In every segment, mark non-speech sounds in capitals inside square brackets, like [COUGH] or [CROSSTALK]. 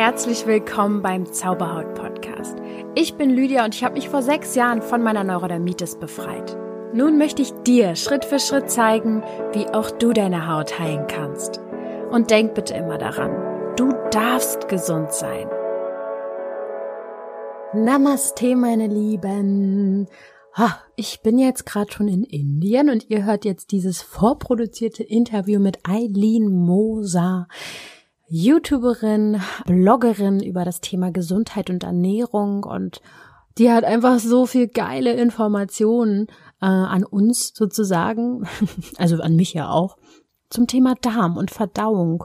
herzlich willkommen beim Zauberhaut Podcast. Ich bin Lydia und ich habe mich vor sechs Jahren von meiner Neurodermitis befreit. Nun möchte ich dir Schritt für Schritt zeigen, wie auch du deine Haut heilen kannst. Und denk bitte immer daran, du darfst gesund sein. Namaste, meine Lieben. Ich bin jetzt gerade schon in Indien und ihr hört jetzt dieses vorproduzierte Interview mit Eileen Moser. YouTuberin, Bloggerin über das Thema Gesundheit und Ernährung und die hat einfach so viel geile Informationen äh, an uns sozusagen, [LAUGHS] also an mich ja auch, zum Thema Darm und Verdauung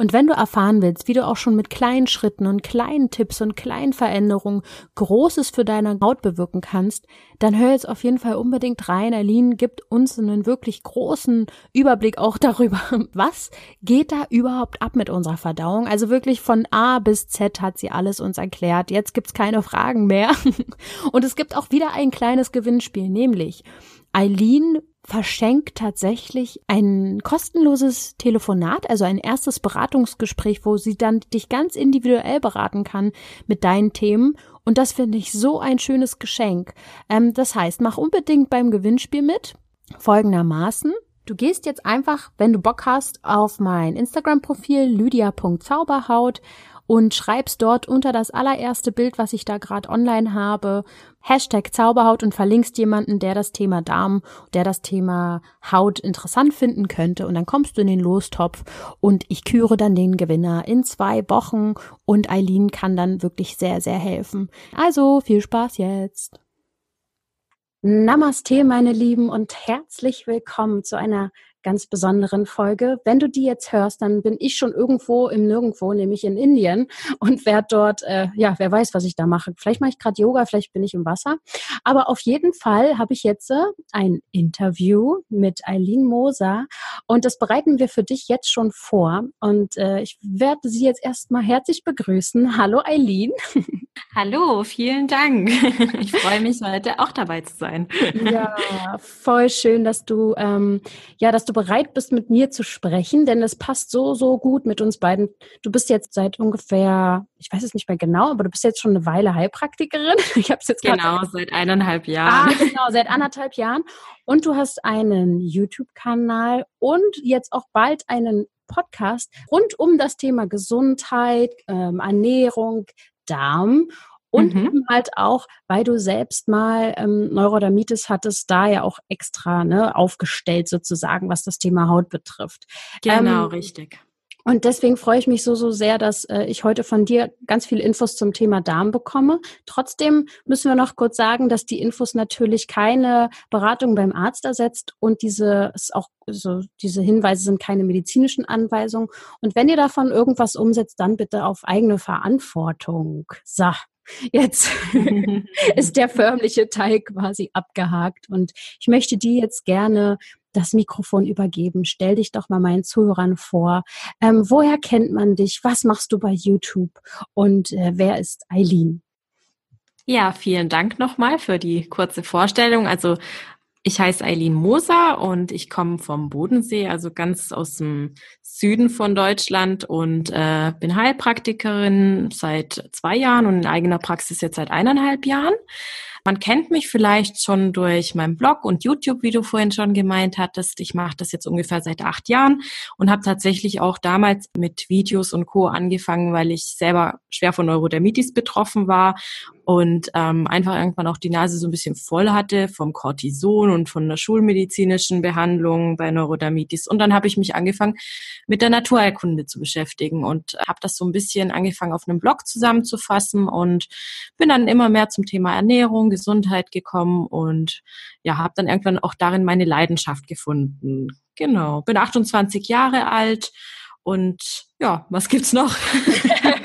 und wenn du erfahren willst, wie du auch schon mit kleinen Schritten und kleinen Tipps und kleinen Veränderungen Großes für deine Haut bewirken kannst, dann hör jetzt auf jeden Fall unbedingt rein. Aline gibt uns einen wirklich großen Überblick auch [LAUGHS] darüber, was geht da überhaupt ab mit unserer Verdauung. Also wirklich von A bis Z hat sie alles uns erklärt. Jetzt gibt's keine Fragen mehr. [LAUGHS] Und es gibt auch wieder ein kleines Gewinnspiel, nämlich Eileen verschenkt tatsächlich ein kostenloses Telefonat, also ein erstes Beratungsgespräch, wo sie dann dich ganz individuell beraten kann mit deinen Themen. Und das finde ich so ein schönes Geschenk. Ähm, das heißt, mach unbedingt beim Gewinnspiel mit. Folgendermaßen. Du gehst jetzt einfach, wenn du Bock hast, auf mein Instagram-Profil lydia.zauberhaut und schreibst dort unter das allererste Bild, was ich da gerade online habe, Hashtag Zauberhaut und verlinkst jemanden, der das Thema Darm, der das Thema Haut interessant finden könnte. Und dann kommst du in den Lostopf und ich küre dann den Gewinner in zwei Wochen und Eileen kann dann wirklich sehr, sehr helfen. Also viel Spaß jetzt. Namaste, meine Lieben, und herzlich willkommen zu einer ganz besonderen Folge. Wenn du die jetzt hörst, dann bin ich schon irgendwo im Nirgendwo, nämlich in Indien und werde dort, äh, ja, wer weiß, was ich da mache. Vielleicht mache ich gerade Yoga, vielleicht bin ich im Wasser. Aber auf jeden Fall habe ich jetzt äh, ein Interview mit Eileen Moser und das bereiten wir für dich jetzt schon vor. Und äh, ich werde sie jetzt erstmal herzlich begrüßen. Hallo Eileen. [LAUGHS] Hallo, vielen Dank. [LAUGHS] Ich freue mich heute auch dabei zu sein. Ja, voll schön, dass du, ähm, ja, dass du du bereit bist, mit mir zu sprechen, denn es passt so, so gut mit uns beiden. Du bist jetzt seit ungefähr, ich weiß es nicht mehr genau, aber du bist jetzt schon eine Weile Heilpraktikerin. [LAUGHS] Ich habe es jetzt Genau, seit eineinhalb Jahren. Ah, genau, seit anderthalb Jahren. Und du hast einen YouTube-Kanal und jetzt auch bald einen Podcast rund um das Thema Gesundheit, ähm, Ernährung, Darm. Und mhm. eben halt auch, weil du selbst mal ähm, Neurodermitis hattest, da ja auch extra ne, aufgestellt sozusagen, was das Thema Haut betrifft. Genau, ähm, richtig. Und deswegen freue ich mich so, so sehr, dass äh, ich heute von dir ganz viele Infos zum Thema Darm bekomme. Trotzdem müssen wir noch kurz sagen, dass die Infos natürlich keine Beratung beim Arzt ersetzt und diese ist auch so, diese Hinweise sind keine medizinischen Anweisungen. Und wenn ihr davon irgendwas umsetzt, dann bitte auf eigene Verantwortung. So. Jetzt [LAUGHS] ist der förmliche Teil quasi abgehakt und ich möchte dir jetzt gerne das Mikrofon übergeben. Stell dich doch mal meinen Zuhörern vor. Ähm, woher kennt man dich? Was machst du bei YouTube? Und äh, wer ist Eileen? Ja, vielen Dank nochmal für die kurze Vorstellung. Also ich heiße Eileen Moser und ich komme vom Bodensee, also ganz aus dem Süden von Deutschland und äh, bin Heilpraktikerin seit zwei Jahren und in eigener Praxis jetzt seit eineinhalb Jahren. Man kennt mich vielleicht schon durch meinen Blog und YouTube, wie du vorhin schon gemeint hattest. Ich mache das jetzt ungefähr seit acht Jahren und habe tatsächlich auch damals mit Videos und Co. angefangen, weil ich selber schwer von Neurodermitis betroffen war und ähm, einfach irgendwann auch die Nase so ein bisschen voll hatte vom Cortison und von der schulmedizinischen Behandlung bei Neurodermitis. Und dann habe ich mich angefangen, mit der Naturheilkunde zu beschäftigen und habe das so ein bisschen angefangen, auf einem Blog zusammenzufassen und bin dann immer mehr zum Thema Ernährung, Gesundheit gekommen und ja, habe dann irgendwann auch darin meine Leidenschaft gefunden. Genau, bin 28 Jahre alt und ja, was gibt's noch? [LAUGHS]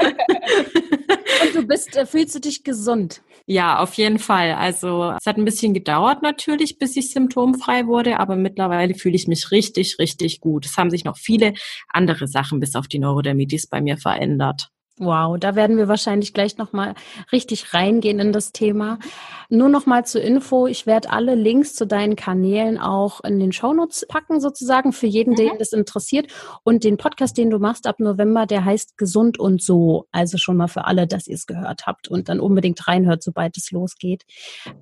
Du bist, äh, fühlst du dich gesund? Ja, auf jeden Fall. Also es hat ein bisschen gedauert natürlich, bis ich symptomfrei wurde, aber mittlerweile fühle ich mich richtig, richtig gut. Es haben sich noch viele andere Sachen bis auf die Neurodermitis bei mir verändert. Wow, da werden wir wahrscheinlich gleich nochmal richtig reingehen in das Thema. Nur nochmal zur Info, ich werde alle Links zu deinen Kanälen auch in den Shownotes packen, sozusagen, für jeden, mhm. den das interessiert. Und den Podcast, den du machst ab November, der heißt Gesund und so. Also schon mal für alle, dass ihr es gehört habt und dann unbedingt reinhört, sobald es losgeht.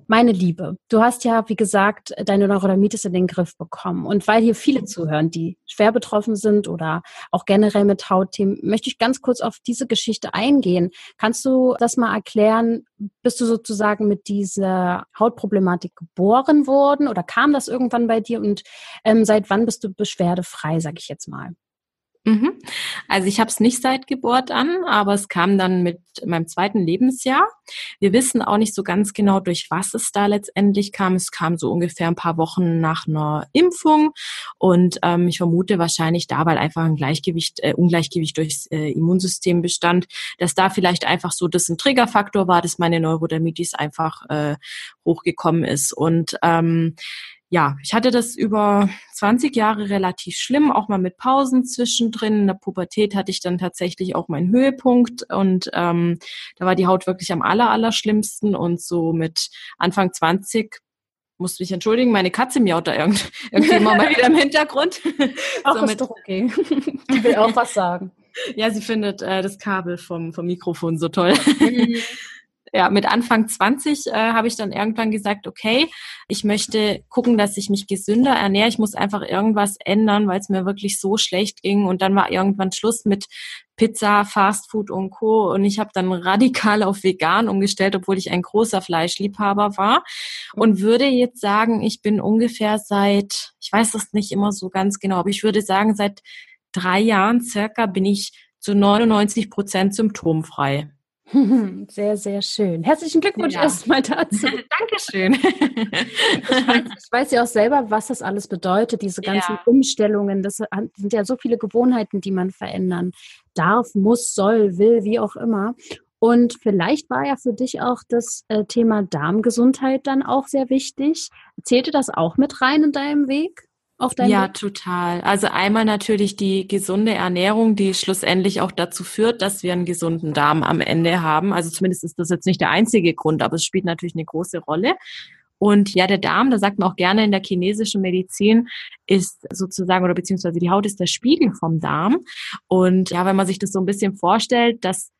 Meine Liebe, du hast ja, wie gesagt, deine Neurodermitis in den Griff bekommen. Und weil hier viele zuhören, die schwer betroffen sind oder auch generell mit Hautthemen, möchte ich ganz kurz auf diese Geschichte Geschichte eingehen. Kannst du das mal erklären? Bist du sozusagen mit dieser Hautproblematik geboren worden oder kam das irgendwann bei dir und ähm, seit wann bist du beschwerdefrei, sage ich jetzt mal? Mhm. Also ich habe es nicht seit Geburt an, aber es kam dann mit meinem zweiten Lebensjahr. Wir wissen auch nicht so ganz genau, durch was es da letztendlich kam. Es kam so ungefähr ein paar Wochen nach einer Impfung und ähm, ich vermute wahrscheinlich da, weil einfach ein Gleichgewicht, äh, Ungleichgewicht durchs äh, Immunsystem bestand, dass da vielleicht einfach so das ein Triggerfaktor war, dass meine Neurodermitis einfach äh, hochgekommen ist und ähm, ja, ich hatte das über 20 Jahre relativ schlimm, auch mal mit Pausen zwischendrin. In der Pubertät hatte ich dann tatsächlich auch meinen Höhepunkt und ähm, da war die Haut wirklich am aller, aller schlimmsten und so mit Anfang 20 musste mich entschuldigen, meine Katze miaut da irgend, irgendwie immer mal wieder im Hintergrund. [LAUGHS] Ach, so ist doch okay. Ich will auch was sagen. [LAUGHS] Ja, sie findet äh, das Kabel vom, vom Mikrofon so toll. Ja, mit Anfang 20 äh, habe ich dann irgendwann gesagt, okay, ich möchte gucken, dass ich mich gesünder ernähre. Ich muss einfach irgendwas ändern, weil es mir wirklich so schlecht ging. Und dann war irgendwann Schluss mit Pizza, Fastfood und Co. Und ich habe dann radikal auf vegan umgestellt, obwohl ich ein großer Fleischliebhaber war. Und würde jetzt sagen, ich bin ungefähr seit, ich weiß das nicht immer so ganz genau, aber ich würde sagen, seit drei Jahren circa bin ich zu 99 Prozent symptomfrei. [LAUGHS] Sehr, sehr schön. Herzlichen Glückwunsch ja. erstmal [LAUGHS] dazu. Dankeschön. ich, weiß, ich weiß ja auch selber, was das alles bedeutet, diese ganzen ja. Umstellungen. Das sind ja so viele Gewohnheiten, die man verändern darf, muss, soll, will, wie auch immer. Und vielleicht war ja für dich auch das äh, Thema Darmgesundheit dann auch sehr wichtig. Zählte das auch mit rein in deinem Weg? Auf dein Ja, Weg? total. Also einmal natürlich die gesunde Ernährung, die schlussendlich auch dazu führt, dass wir einen gesunden Darm am Ende haben. Also zumindest ist das jetzt nicht der einzige Grund, aber es spielt natürlich eine große Rolle. Und ja, der Darm, da sagt man auch gerne in der chinesischen Medizin, ist sozusagen, oder beziehungsweise die Haut ist der Spiegel vom Darm. Und ja, wenn man sich das so ein bisschen vorstellt, dass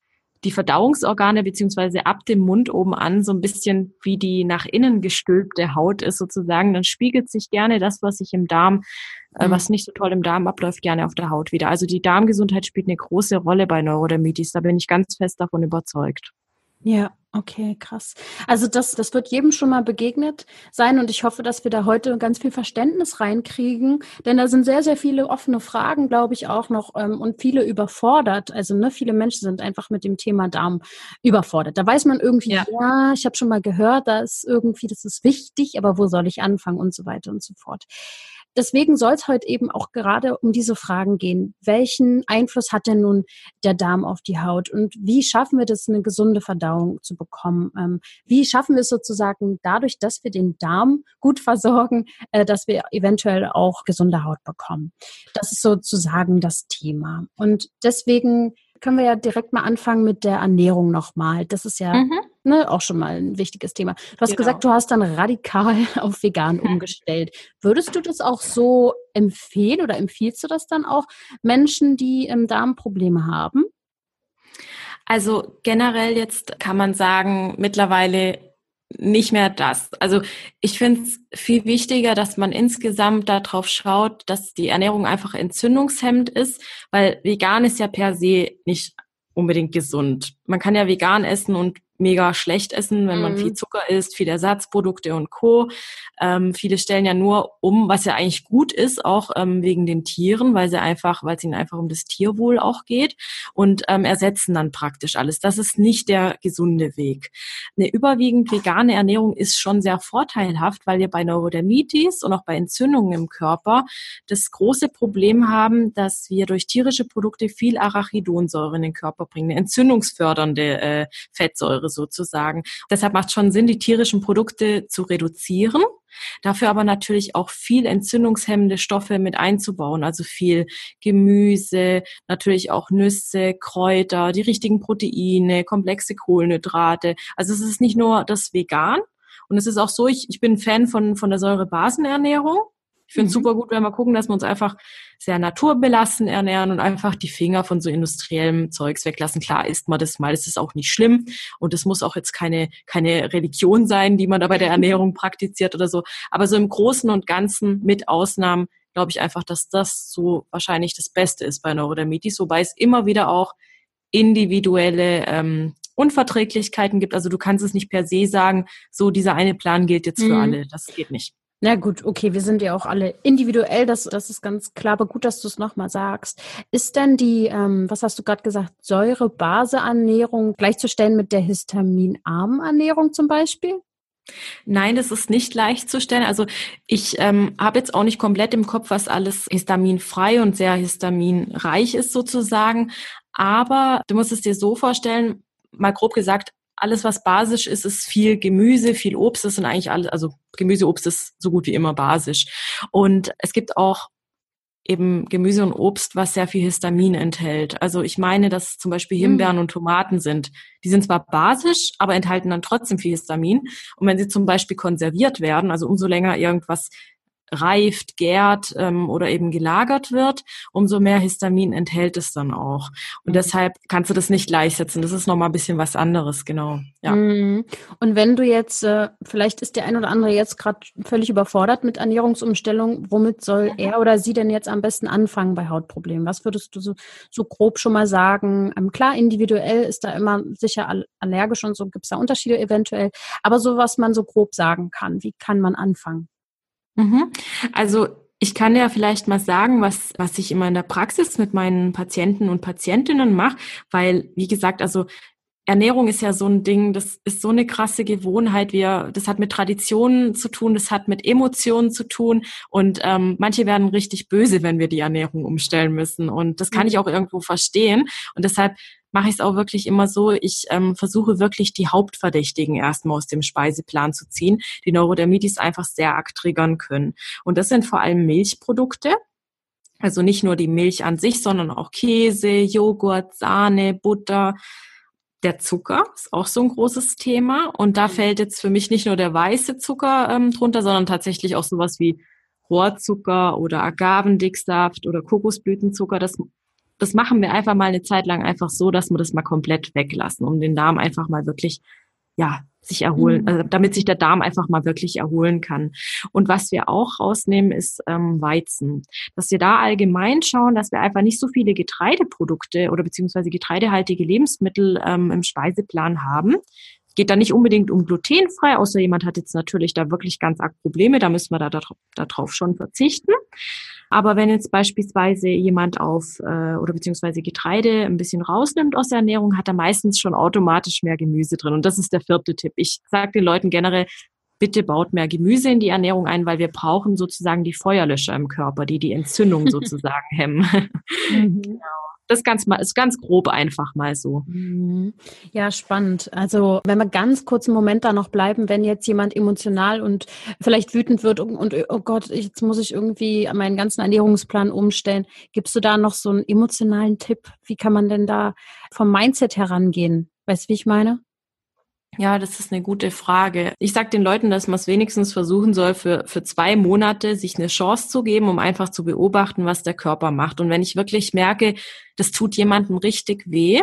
die Verdauungsorgane beziehungsweise ab dem Mund oben an so ein bisschen wie die nach innen gestülpte Haut ist sozusagen, dann spiegelt sich gerne das, was sich im Darm, äh, mhm. was nicht so toll im Darm abläuft, gerne auf der Haut wieder. Also die Darmgesundheit spielt eine große Rolle bei Neurodermitis. Da bin ich ganz fest davon überzeugt. Ja, okay, krass. Also das, das wird jedem schon mal begegnet sein und ich hoffe, dass wir da heute ganz viel Verständnis reinkriegen, denn da sind sehr, sehr viele offene Fragen, glaube ich, auch noch ähm, und viele überfordert. Also ne, viele Menschen sind einfach mit dem Thema Darm überfordert. Da weiß man irgendwie, ja, ja ich habe schon mal gehört, da ist irgendwie, das ist wichtig, aber wo soll ich anfangen und so weiter und so fort deswegen soll es heute eben auch gerade um diese Fragen gehen. Welchen Einfluss hat denn nun der Darm auf die Haut und wie schaffen wir das, eine gesunde Verdauung zu bekommen? Ähm, wie schaffen wir es sozusagen dadurch, dass wir den Darm gut versorgen, äh, dass wir eventuell auch gesunde Haut bekommen? Das ist sozusagen das Thema. Und deswegen können wir ja direkt mal anfangen mit der Ernährung nochmal. Das ist ja mhm. Ne, auch schon mal ein wichtiges Thema. Du hast genau. gesagt, du hast dann radikal [LAUGHS] auf vegan umgestellt. Würdest du das auch so empfehlen oder empfiehlst du das dann auch Menschen, die im Darm Probleme haben? Also generell jetzt kann man sagen, mittlerweile nicht mehr das. Also ich finde es viel wichtiger, dass man insgesamt darauf schaut, dass die Ernährung einfach entzündungshemmend ist, weil vegan ist ja per se nicht unbedingt gesund. Man kann ja vegan essen und mega schlecht essen, wenn man viel mhm. Zucker isst, viel Ersatzprodukte und Co. Ähm, viele stellen ja nur um, was ja eigentlich gut ist, auch ähm, wegen den Tieren, weil sie einfach, weil es ihnen einfach um das Tierwohl auch geht und ähm, ersetzen dann praktisch alles. Das ist nicht der gesunde Weg. Eine überwiegend vegane Ernährung ist schon sehr vorteilhaft, weil wir bei Neurodermitis und auch bei Entzündungen im Körper das große Problem haben, dass wir durch tierische Produkte viel Arachidonsäure in den Körper bringen, eine entzündungsfördernde äh, Fettsäure Tiere sozusagen. Deshalb macht schon Sinn, die tierischen Produkte zu reduzieren. Dafür aber natürlich auch viel entzündungshemmende Stoffe mit einzubauen, also viel Gemüse, natürlich auch Nüsse, Kräuter, die richtigen Proteine, komplexe Kohlenhydrate. Also es ist nicht nur das Vegan, und es ist auch so, ich, ich bin Fan von, von der Säurebasenernährung. Ich finde es mhm. super gut, wenn wir gucken, dass wir uns einfach sehr naturbelassen ernähren und einfach die Finger von so industriellem Zeugs weglassen. Klar isst man das mal, das ist auch nicht schlimm und es muss auch jetzt keine, keine Religion sein, die man da bei der [LAUGHS] Ernährung praktiziert oder so. Aber so im Großen und Ganzen mit Ausnahmen glaube ich einfach, dass das so wahrscheinlich das Beste ist bei Neurodermitis, wobei es immer wieder auch individuelle ähm, Unverträglichkeiten gibt. Also du kannst es nicht per se sagen, so dieser eine Plan gilt jetzt für mhm. alle. Das geht nicht. Na gut, okay, wir sind ja auch alle individuell, das, das ist ganz klar, aber gut, dass du es nochmal sagst. Ist denn die, ähm, was hast du gerade gesagt, Säure-Base-Ernährung gleichzustellen mit der histaminarmen Ernährung zum Beispiel? Nein, das ist nicht leicht zu stellen. Also ich ähm, habe jetzt auch nicht komplett im Kopf, was alles histaminfrei und sehr histaminreich ist sozusagen. Aber du musst es dir so vorstellen, mal grob gesagt, alles, was basisch ist, ist viel Gemüse, viel Obst. Das sind eigentlich alle, also Gemüse, Obst ist so gut wie immer basisch. Und es gibt auch eben Gemüse und Obst, was sehr viel Histamin enthält. Also ich meine, dass zum Beispiel hm. Himbeeren mhm. und Tomaten sind. Die sind zwar basisch, aber enthalten dann trotzdem viel Histamin. Und wenn sie zum Beispiel konserviert werden, also umso länger irgendwas reift, gärt ähm, oder eben gelagert wird, umso mehr Histamin enthält es dann auch. Und mhm. deshalb kannst du das nicht gleichsetzen. Das ist nochmal ein bisschen was anderes, genau. Ja. Mhm. Und wenn du jetzt, äh, vielleicht ist der ein oder andere jetzt gerade völlig überfordert mit Ernährungsumstellung, womit soll er oder sie denn jetzt am besten anfangen bei Hautproblemen? Was würdest du so, so grob schon mal sagen? Ähm, klar, individuell ist da immer sicher allergisch und so gibt es da Unterschiede eventuell, aber so was man so grob sagen kann, wie kann man anfangen? Mhm. Also ich kann ja vielleicht mal sagen, was, was ich immer in der Praxis mit meinen Patienten und Patientinnen mache, weil, wie gesagt, also Ernährung ist ja so ein Ding, das ist so eine krasse Gewohnheit. Wir, das hat mit Traditionen zu tun, das hat mit Emotionen zu tun und ähm, manche werden richtig böse, wenn wir die Ernährung umstellen müssen. Und das kann mhm. ich auch irgendwo verstehen. Und deshalb mache ich es auch wirklich immer so, ich ähm, versuche wirklich die Hauptverdächtigen erstmal aus dem Speiseplan zu ziehen, die Neurodermitis einfach sehr arg triggern können. Und das sind vor allem Milchprodukte. Also nicht nur die Milch an sich, sondern auch Käse, Joghurt, Sahne, Butter. Der Zucker ist auch so ein großes Thema. Und da mhm. fällt jetzt für mich nicht nur der weiße Zucker ähm, drunter, sondern tatsächlich auch sowas wie Rohrzucker oder Agavendicksaft oder Kokosblütenzucker. Das das machen wir einfach mal eine Zeit lang einfach so, dass wir das mal komplett weglassen, um den Darm einfach mal wirklich, ja, sich erholen, mhm. also damit sich der Darm einfach mal wirklich erholen kann. Und was wir auch rausnehmen, ist ähm, Weizen. Dass wir da allgemein schauen, dass wir einfach nicht so viele Getreideprodukte oder beziehungsweise getreidehaltige Lebensmittel ähm, im Speiseplan haben. Geht da nicht unbedingt um glutenfrei, außer jemand hat jetzt natürlich da wirklich ganz arg Probleme, da müssen wir da, da, da drauf schon verzichten. Aber wenn jetzt beispielsweise jemand auf äh, oder beziehungsweise Getreide ein bisschen rausnimmt aus der Ernährung, hat er meistens schon automatisch mehr Gemüse drin. Und das ist der vierte Tipp. Ich sage den Leuten generell, bitte baut mehr Gemüse in die Ernährung ein, weil wir brauchen sozusagen die Feuerlöscher im Körper, die die Entzündung [LAUGHS] sozusagen hemmen. Mhm. [LAUGHS] genau. Das ganz mal ist ganz grob einfach mal so. Mhm. Ja, spannend. Also wenn wir ganz kurz einen Moment da noch bleiben, wenn jetzt jemand emotional und vielleicht wütend wird und, und oh Gott, jetzt muss ich irgendwie meinen ganzen Ernährungsplan umstellen. Gibst du da noch so einen emotionalen Tipp? Wie kann man denn da vom Mindset herangehen? Weißt du, wie ich meine? Ja, das ist eine gute Frage. Ich sage den Leuten, dass man es wenigstens versuchen soll, für, für zwei Monate sich eine Chance zu geben, um einfach zu beobachten, was der Körper macht. Und wenn ich wirklich merke, das tut jemandem richtig weh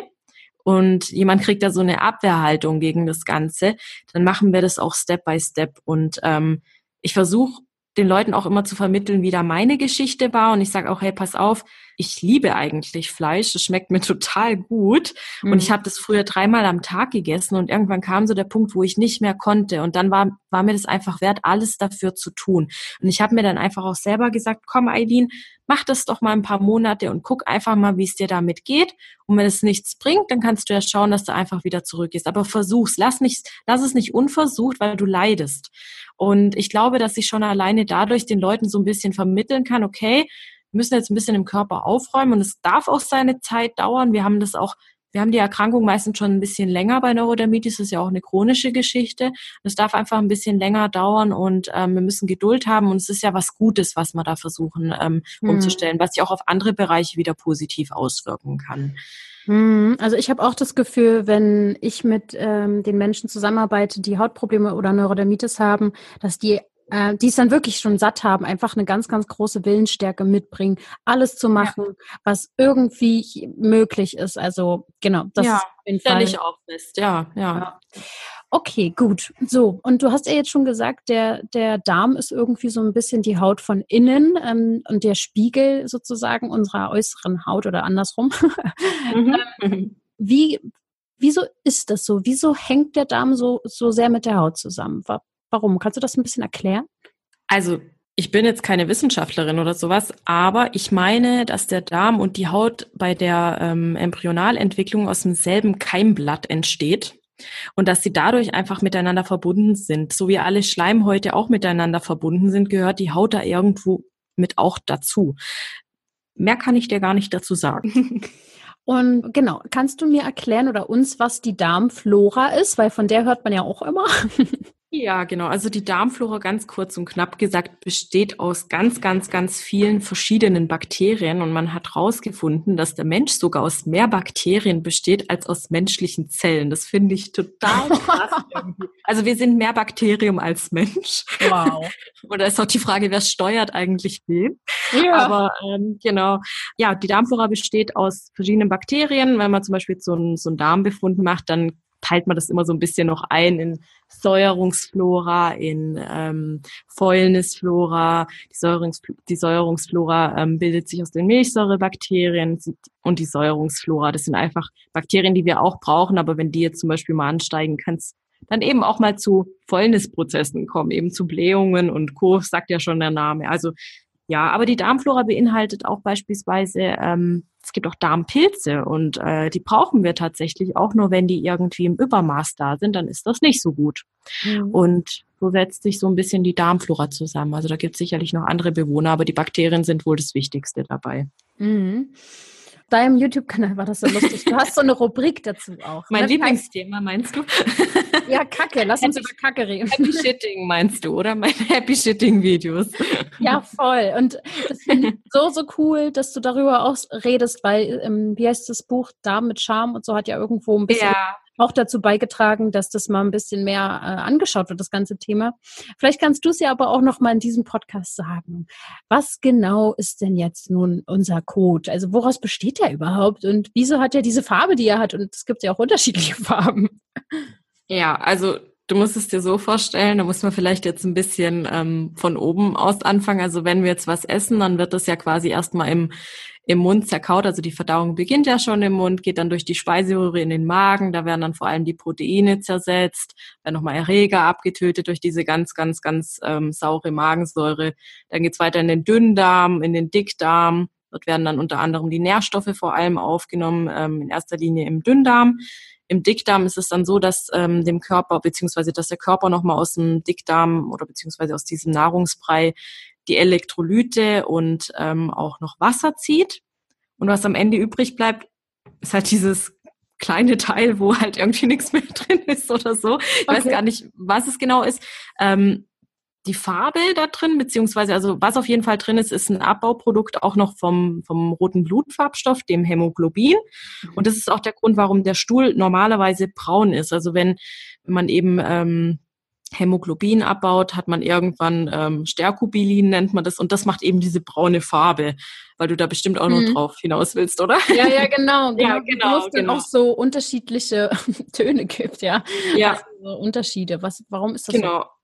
und jemand kriegt da so eine Abwehrhaltung gegen das Ganze, dann machen wir das auch Step by Step. Und ähm, ich versuche den Leuten auch immer zu vermitteln, wie da meine Geschichte war. Und ich sage auch, hey, pass auf, ich liebe eigentlich Fleisch, es schmeckt mir total gut. Mhm. Und ich mhm. habe das früher dreimal am Tag gegessen und irgendwann kam so der Punkt, wo ich nicht mehr konnte. Und dann war, war mir das einfach wert, alles dafür zu tun. Und ich habe mir dann einfach auch selber gesagt, komm, Eileen, mach das doch mal ein paar Monate und guck einfach mal, wie es dir damit geht. Und wenn es nichts bringt, dann kannst du ja schauen, dass du einfach wieder zurückgehst. Aber versuch's, lass nicht, lass es nicht unversucht, weil du leidest. Und ich glaube, dass ich schon alleine dadurch den Leuten so ein bisschen vermitteln kann, okay, wir müssen jetzt ein bisschen im Körper aufräumen und es darf auch seine Zeit dauern. Wir haben das auch wir haben die Erkrankung meistens schon ein bisschen länger bei Neurodermitis, das ist ja auch eine chronische Geschichte. Es darf einfach ein bisschen länger dauern und ähm, wir müssen Geduld haben und es ist ja was Gutes, was wir da versuchen ähm, hm. umzustellen, was sich auch auf andere Bereiche wieder positiv auswirken kann. Hm, also ich habe auch das Gefühl, wenn ich mit ähm, den Menschen zusammenarbeite, die Hautprobleme oder Neurodermitis haben, dass die äh, die es dann wirklich schon satt haben, einfach eine ganz, ganz große Willensstärke mitbringen, alles zu machen, ja. was irgendwie möglich ist. Also genau, das ja, ist auf jeden Fall. Ich auch fest. Ja, ja, ja. Okay, gut. So, und du hast ja jetzt schon gesagt, der, der Darm ist irgendwie so ein bisschen die Haut von innen ähm, und der Spiegel sozusagen unserer äußeren Haut oder andersrum. [LAUGHS] Mhm. ähm, wie, wieso ist das so? Wieso hängt der Darm so, so sehr mit der Haut zusammen? Warum? Kannst du das ein bisschen erklären? Also ich bin jetzt keine Wissenschaftlerin oder sowas, aber ich meine, dass der Darm und die Haut bei der ähm, Embryonalentwicklung aus demselben Keimblatt entsteht und dass sie dadurch einfach miteinander verbunden sind. So wie alle Schleimhäute auch miteinander verbunden sind, gehört die Haut da irgendwo mit auch dazu. Mehr kann ich dir gar nicht dazu sagen. [LAUGHS] [LAUGHS] Und genau, kannst du mir erklären oder uns, was die Darmflora ist? Weil von der hört man ja auch immer. [LAUGHS] Ja, genau. Also die Darmflora, ganz kurz und knapp gesagt, besteht aus ganz, ganz, ganz vielen verschiedenen Bakterien. Und man hat herausgefunden, dass der Mensch sogar aus mehr Bakterien besteht als aus menschlichen Zellen. Das finde ich total [LAUGHS] krass. also wir sind mehr Bakterium als Mensch. Wow. [LAUGHS] Oder ist auch die Frage, wer steuert eigentlich wen? Ja. Aber ähm, genau. Ja, die Darmflora besteht aus verschiedenen Bakterien. Wenn man zum Beispiel so einen, so einen Darmbefund macht, dann teilt man das immer so ein bisschen noch ein in Säuerungsflora, in ähm, Fäulnisflora. Die, Säuerungs die Säuerungsflora ähm, bildet sich aus den Milchsäurebakterien und die Säuerungsflora. Das sind einfach Bakterien, die wir auch brauchen, aber wenn die jetzt zum Beispiel mal ansteigen, kann es dann eben auch mal zu Fäulnisprozessen kommen, eben zu Blähungen und Co., sagt ja schon der Name. Also ja, aber die Darmflora beinhaltet auch beispielsweise, ähm, es gibt auch Darmpilze und äh, die brauchen wir tatsächlich auch nur, wenn die irgendwie im Übermaß da sind, dann ist das nicht so gut. Mhm. Und so setzt sich so ein bisschen die Darmflora zusammen. Also da gibt es sicherlich noch andere Bewohner, aber die Bakterien sind wohl das Wichtigste dabei. Mhm deinem YouTube-Kanal war das so lustig. Du hast so eine Rubrik dazu auch. Mein ne? Lieblingsthema, meinst du? Ja, Kacke. Lass uns über Kacke reden. Happy [LAUGHS] Shitting meinst du, oder? Meine Happy Shitting-Videos. Ja, voll. Und das finde ich so, so cool, dass du darüber auch redest, weil, ähm, wie heißt das Buch? Darm mit Charme und so hat ja irgendwo ein bisschen ja auch dazu beigetragen, dass das mal ein bisschen mehr äh, angeschaut wird, das ganze Thema. Vielleicht kannst du es ja aber auch noch mal in diesem Podcast sagen. Was genau ist denn jetzt nun unser Code? Also woraus besteht der überhaupt und wieso hat er diese Farbe, die er hat? Und es gibt ja auch unterschiedliche [LAUGHS] Farben. Ja, also du musst es dir so vorstellen, da muss man vielleicht jetzt ein bisschen ähm, von oben aus anfangen. Also wenn wir jetzt was essen, dann wird das ja quasi erstmal im, im Mund zerkaut. Also die Verdauung beginnt ja schon im Mund, geht dann durch die Speiseröhre in den Magen. Da werden dann vor allem die Proteine zersetzt, werden nochmal Erreger abgetötet durch diese ganz, ganz, ganz ähm, saure Magensäure. Dann geht's weiter in den Dünndarm, in den Dickdarm. Dort werden dann unter anderem die Nährstoffe vor allem aufgenommen, ähm, in erster Linie im Dünndarm. Im Dickdarm ist es dann so, dass ähm, dem Körper, beziehungsweise dass der Körper nochmal aus dem Dickdarm oder beziehungsweise aus diesem Nahrungsbrei die Elektrolyte und ähm, auch noch Wasser zieht. Und was am Ende übrig bleibt, ist halt dieses kleine Teil, wo halt irgendwie nichts mehr [LAUGHS] drin ist oder so. Ich okay. weiß gar nicht, was es genau ist. Ähm, die Farbe da drin, beziehungsweise also was auf jeden Fall drin ist, ist ein Abbauprodukt auch noch vom, vom roten Blutfarbstoff, dem Hämoglobin. Mhm. Und das ist auch der Grund, warum der Stuhl normalerweise braun ist. Also wenn, wenn man eben ähm, Hämoglobin abbaut, hat man irgendwann ähm, Sterkubilin, nennt man das, und das macht eben diese braune Farbe, weil du da bestimmt auch mhm. noch drauf hinaus willst, oder? Ja, ja, genau. genau. [LAUGHS] Ja, genau, Wo es genau. auch so unterschiedliche [LAUGHS] Töne gibt, ja. Ja. Also Unterschiede. Was, warum ist das genau. so?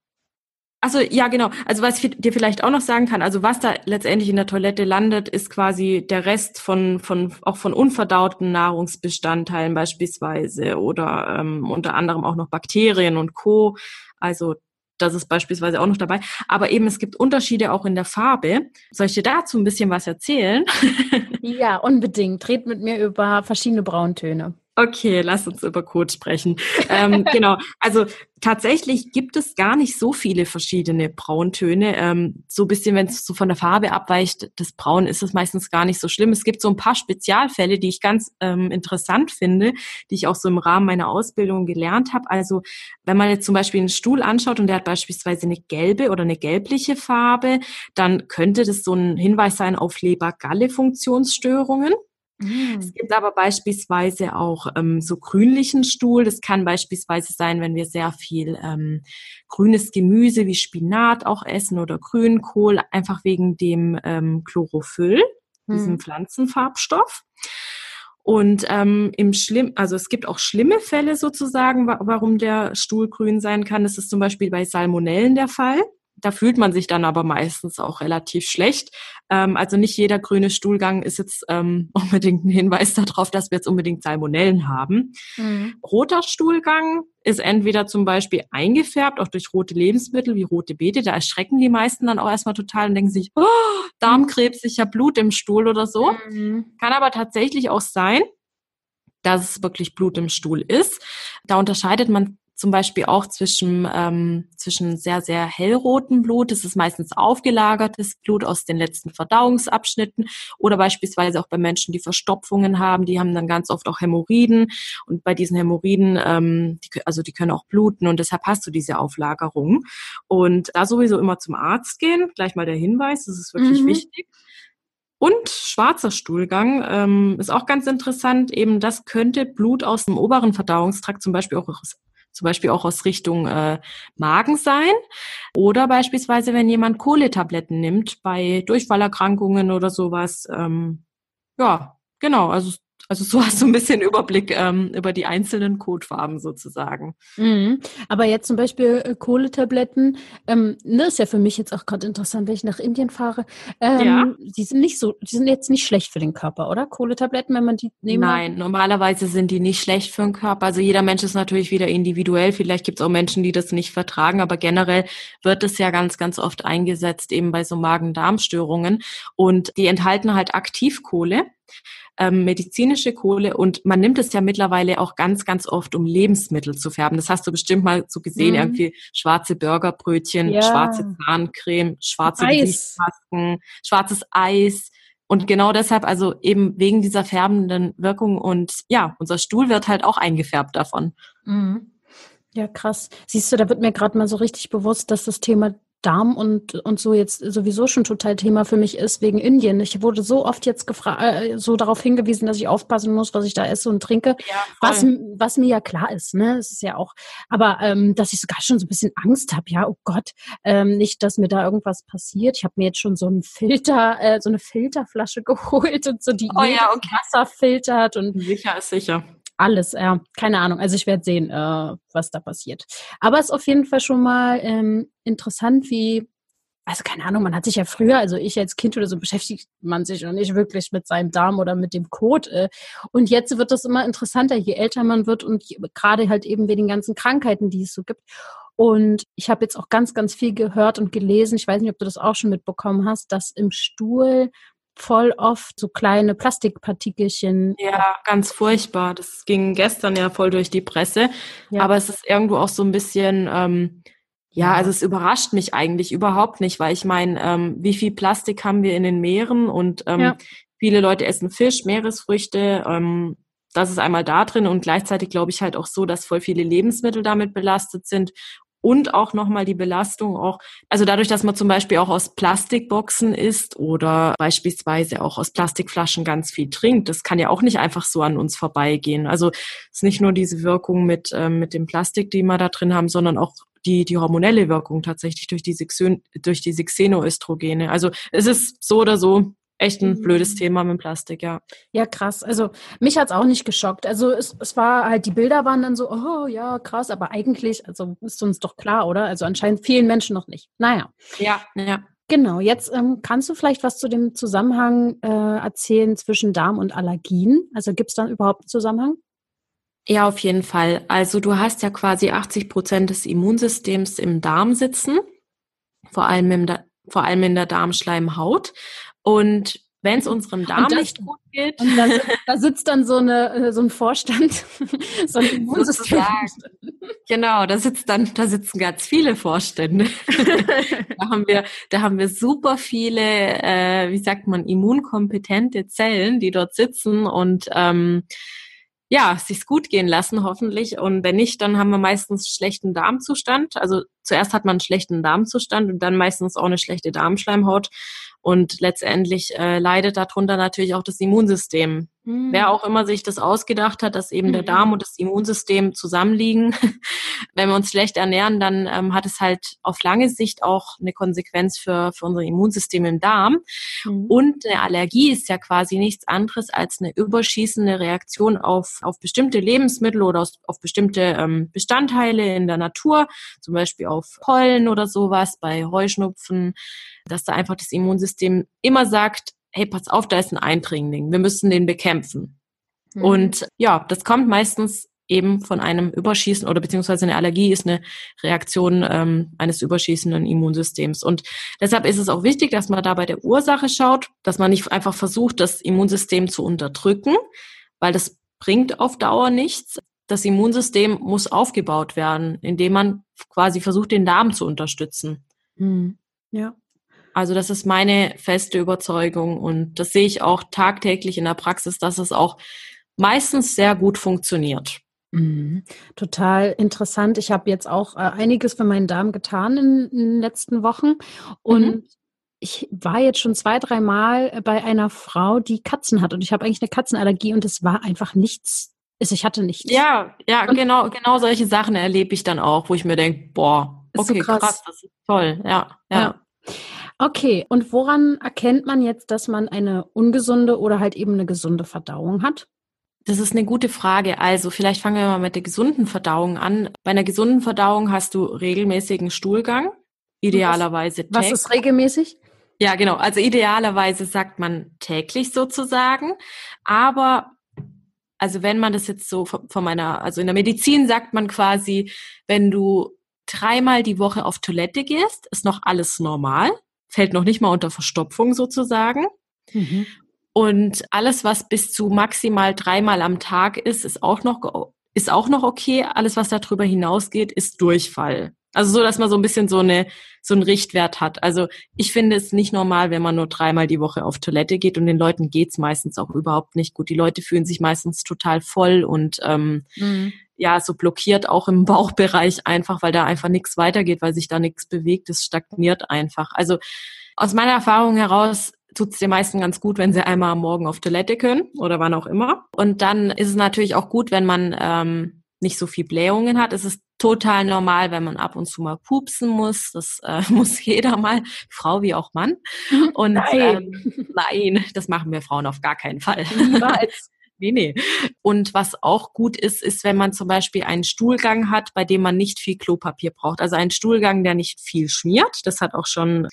Also ja, genau. Also was ich dir vielleicht auch noch sagen kann, also was da letztendlich in der Toilette landet, ist quasi der Rest von von auch von unverdauten Nahrungsbestandteilen beispielsweise oder ähm, unter anderem auch noch Bakterien und Co. Also das ist beispielsweise auch noch dabei. Aber eben, es gibt Unterschiede auch in der Farbe. Soll ich dir dazu ein bisschen was erzählen? [LAUGHS] ja, unbedingt. Red mit mir über verschiedene Brauntöne. Okay, lass uns über Code sprechen. ähm, [LAUGHS] genau, also tatsächlich gibt es gar nicht so viele verschiedene Brauntöne. Ähm, so ein bisschen, wenn es so von der Farbe abweicht, das Braun ist es meistens gar nicht so schlimm. Es gibt so ein paar Spezialfälle, die ich ganz ähm, interessant finde, die ich auch so im Rahmen meiner Ausbildung gelernt habe. Also wenn man jetzt zum Beispiel einen Stuhl anschaut und der hat beispielsweise eine gelbe oder eine gelbliche Farbe, dann könnte das so ein Hinweis sein auf Leber-Galle-Funktionsstörungen. Mhm. Es gibt aber beispielsweise auch ähm, so grünlichen Stuhl. Das kann beispielsweise sein, wenn wir sehr viel ähm, grünes Gemüse wie Spinat auch essen oder Grünkohl, einfach wegen dem ähm, Chlorophyll, mhm. diesem Pflanzenfarbstoff. Und ähm, im Schlimm, also es gibt auch schlimme Fälle sozusagen, warum der Stuhl grün sein kann. Das ist zum Beispiel bei Salmonellen der Fall. Da fühlt man sich dann aber meistens auch relativ schlecht. Ähm, also nicht jeder grüne Stuhlgang ist jetzt ähm, [LAUGHS] unbedingt ein Hinweis darauf, dass wir jetzt unbedingt Salmonellen haben. Mhm. Roter Stuhlgang ist entweder zum Beispiel eingefärbt, auch durch rote Lebensmittel wie rote Beete. Da erschrecken die meisten dann auch erstmal total und denken sich, oh, Darmkrebs, ich habe Blut im Stuhl oder so. Mhm. Kann aber tatsächlich auch sein, dass es wirklich Blut im Stuhl ist. Da unterscheidet man zum Beispiel auch zwischen, ähm, zwischen sehr, sehr hellrotem Blut, das ist meistens aufgelagertes Blut aus den letzten Verdauungsabschnitten oder beispielsweise auch bei Menschen, die Verstopfungen haben, die haben dann ganz oft auch Hämorrhoiden und bei diesen Hämorrhoiden, ähm, die, also die können auch bluten und deshalb hast du diese Auflagerung. Und da sowieso immer zum Arzt gehen, gleich mal der Hinweis, das ist wirklich mhm. wichtig. Und schwarzer Stuhlgang ähm, ist auch ganz interessant. Eben das könnte Blut aus dem oberen Verdauungstrakt, zum Beispiel auch zum Beispiel auch aus Richtung äh, Magen sein. Oder beispielsweise, wenn jemand Kohletabletten nimmt bei Durchfallerkrankungen oder sowas. Ähm, ja, genau. Also also so hast du ein bisschen Überblick ähm, über die einzelnen Codefarben sozusagen. Mhm. Aber jetzt zum Beispiel äh, Kohletabletten, ähm, ne, ist ja für mich jetzt auch gerade interessant, wenn ich nach Indien fahre. Ähm, ja. Die sind nicht so, die sind jetzt nicht schlecht für den Körper, oder? Kohletabletten, wenn man die nehmen Nein, hat? normalerweise sind die nicht schlecht für den Körper. Also jeder Mensch ist natürlich wieder individuell. Vielleicht gibt es auch Menschen, die das nicht vertragen, aber generell wird es ja ganz, ganz oft eingesetzt, eben bei so Magen-Darm-Störungen. Und die enthalten halt Aktivkohle ähm, medizinische Kohle und man nimmt es ja mittlerweile auch ganz, ganz oft, um Lebensmittel zu färben. Das hast du bestimmt mal so gesehen, mhm. irgendwie schwarze Burgerbrötchen, ja. schwarze Zahncreme, schwarze Eis. Gesichtsmasken, schwarzes Eis. Und genau deshalb, also eben wegen dieser färbenden Wirkung und ja, unser Stuhl wird halt auch eingefärbt davon. Mhm. Ja, krass. Siehst du, da wird mir gerade mal so richtig bewusst, dass das Thema Darm und, und so jetzt sowieso schon total Thema für mich ist wegen Indien. Ich wurde so oft jetzt gefragt, äh, so darauf hingewiesen, dass ich aufpassen muss, was ich da esse und trinke, ja, was, was mir ja klar ist, ne? Es ist ja auch, aber ähm, dass ich sogar schon so ein bisschen Angst habe, ja, oh Gott, ähm, nicht, dass mir da irgendwas passiert. Ich habe mir jetzt schon so einen Filter, äh, so eine Filterflasche [LAUGHS] geholt und so die oh, ja, okay. Wasser filtert und sicher ist sicher alles, ja, keine Ahnung. Also ich werde sehen, äh, was da passiert. Aber es ist auf jeden Fall schon mal ähm, interessant, wie, also keine Ahnung, man hat sich ja früher, also ich als Kind oder so, beschäftigt man sich noch nicht wirklich mit seinem Darm oder mit dem Kot. Äh. Und jetzt wird das immer interessanter, je älter man wird und gerade halt eben wegen den ganzen Krankheiten, die es so gibt. Und ich habe jetzt auch ganz, ganz viel gehört und gelesen. Ich weiß nicht, ob du das auch schon mitbekommen hast, dass im Stuhl voll oft so kleine Plastikpartikelchen. Ja, ganz furchtbar. Das ging gestern ja voll durch die Presse. Ja. Aber es ist irgendwo auch so ein bisschen, ähm, ja, also es überrascht mich eigentlich überhaupt nicht, weil ich meine, ähm, wie viel Plastik haben wir in den Meeren und ähm, ja. viele Leute essen Fisch, Meeresfrüchte. Ähm, das ist einmal da drin und gleichzeitig glaube ich halt auch so, dass voll viele Lebensmittel damit belastet sind und auch nochmal die Belastung auch, also dadurch, dass man zum Beispiel auch aus Plastikboxen isst oder beispielsweise auch aus Plastikflaschen ganz viel trinkt, das kann ja auch nicht einfach so an uns vorbeigehen. Also es ist nicht nur diese Wirkung mit, ähm, mit dem Plastik, die wir da drin haben, sondern auch die, die hormonelle Wirkung tatsächlich durch diese, durch diese Xenoöstrogene. Also es ist so oder so echt ein blödes mhm. Thema mit Plastik, ja. Ja, krass. Also mich hat's auch nicht geschockt. Also es, es war halt, die Bilder waren dann so, oh ja, krass, aber eigentlich, also ist uns doch klar, oder? Also anscheinend vielen Menschen noch nicht. Naja. Ja, ja. Genau, jetzt ähm, kannst du vielleicht was zu dem Zusammenhang äh, erzählen zwischen Darm und Allergien? Also gibt es dann überhaupt einen Zusammenhang? Ja, auf jeden Fall. Also du hast ja quasi 80 Prozent des Immunsystems im Darm sitzen, vor allem, im, vor allem in der Darmschleimhaut. Und wenn es unserem Darm das, nicht gut geht. Und da, da, sitzt dann so, eine, äh, so ein Vorstand, [LAUGHS] so ein [LAUGHS] Immunsystem. Genau, da sitzt dann, da sitzen ganz viele Vorstände. [LAUGHS] da haben wir, da haben wir super viele, äh, wie sagt man, immunkompetente Zellen, die dort sitzen und ähm, ja, sich's gut gehen lassen, hoffentlich. Und wenn nicht, dann haben wir meistens schlechten Darmzustand. Also zuerst hat man einen schlechten Darmzustand und dann meistens auch eine schlechte Darmschleimhaut. Und letztendlich äh, leidet darunter natürlich auch das Immunsystem. Mhm. Wer auch immer sich das ausgedacht hat, dass eben mhm. der Darm und das Immunsystem zusammenliegen. [LAUGHS] Wenn wir uns schlecht ernähren, dann ähm, hat es halt auf lange Sicht auch eine Konsequenz für, für unser Immunsystem im Darm. Mhm. Und eine Allergie ist ja quasi nichts anderes als eine überschießende Reaktion auf, auf bestimmte Lebensmittel oder auf, auf bestimmte ähm, Bestandteile in der Natur, zum Beispiel auf Pollen oder sowas, bei Heuschnupfen dass da einfach das Immunsystem immer sagt, hey, pass auf, da ist ein Eindringling, wir müssen den bekämpfen. Mhm. Und ja, das kommt meistens eben von einem Überschießen oder beziehungsweise eine Allergie ist eine Reaktion ähm, eines überschießenden Immunsystems. Und deshalb ist es auch wichtig, dass man da bei der Ursache schaut, dass man nicht einfach versucht, das Immunsystem zu unterdrücken, weil das bringt auf Dauer nichts. Das Immunsystem muss aufgebaut werden, indem man quasi versucht, den Darm zu unterstützen. Mhm. Ja. Also das ist meine feste Überzeugung und das sehe ich auch tagtäglich in der Praxis, dass es auch meistens sehr gut funktioniert. Mhm. Total interessant. Ich habe jetzt auch äh, einiges für meinen Darm getan in, in den letzten Wochen und mhm. ich war jetzt schon zwei, dreimal bei einer Frau, die Katzen hat und ich habe eigentlich eine Katzenallergie und es war einfach nichts. Also ich hatte nichts. Ja, ja, und genau, genau solche Sachen erlebe ich dann auch, wo ich mir denke, boah, okay, so krass. krass. das ist toll, ja. ja. ja. Okay, und woran erkennt man jetzt, dass man eine ungesunde oder halt eben eine gesunde Verdauung hat? Das ist eine gute Frage. Also vielleicht fangen wir mal mit der gesunden Verdauung an. Bei einer gesunden Verdauung hast du regelmäßigen Stuhlgang, idealerweise. Was, was ist regelmäßig? Ja, genau. Also idealerweise sagt man täglich sozusagen. Aber also wenn man das jetzt so von meiner, also in der Medizin sagt man quasi, wenn du dreimal die Woche auf Toilette gehst, ist noch alles normal fällt noch nicht mal unter Verstopfung sozusagen. Mhm. Und alles, was bis zu maximal dreimal am Tag ist, ist auch noch, ist auch noch okay. Alles, was darüber hinausgeht, ist Durchfall. Also so, dass man so ein bisschen so eine, so einen Richtwert hat. Also ich finde es nicht normal, wenn man nur dreimal die Woche auf Toilette geht und den Leuten geht's meistens auch überhaupt nicht gut. Die Leute fühlen sich meistens total voll und ähm, mhm ja so blockiert auch im [LAUGHS] Bauchbereich einfach, weil da einfach nichts weitergeht, weil sich da nichts bewegt, es stagniert einfach. Also aus meiner Erfahrung heraus tut es den meisten ganz gut, wenn sie einmal am Morgen auf Toilette können oder wann auch immer. Und dann ist es natürlich auch gut, wenn man ähm, nicht so viel Blähungen hat. Es ist total normal, wenn man ab und zu mal pupsen muss. Das äh, [LAUGHS] muss jeder mal, Frau wie auch Mann. [LAUGHS] Und nein. Ähm, nein, das machen wir Frauen auf gar keinen Fall. Niemals. [LAUGHS] Nee, nee. Und was auch gut ist, ist, wenn man zum Beispiel einen Stuhlgang hat, bei dem man nicht viel Klopapier braucht. Also einen Stuhlgang, der nicht viel schmiert. Das hat auch schon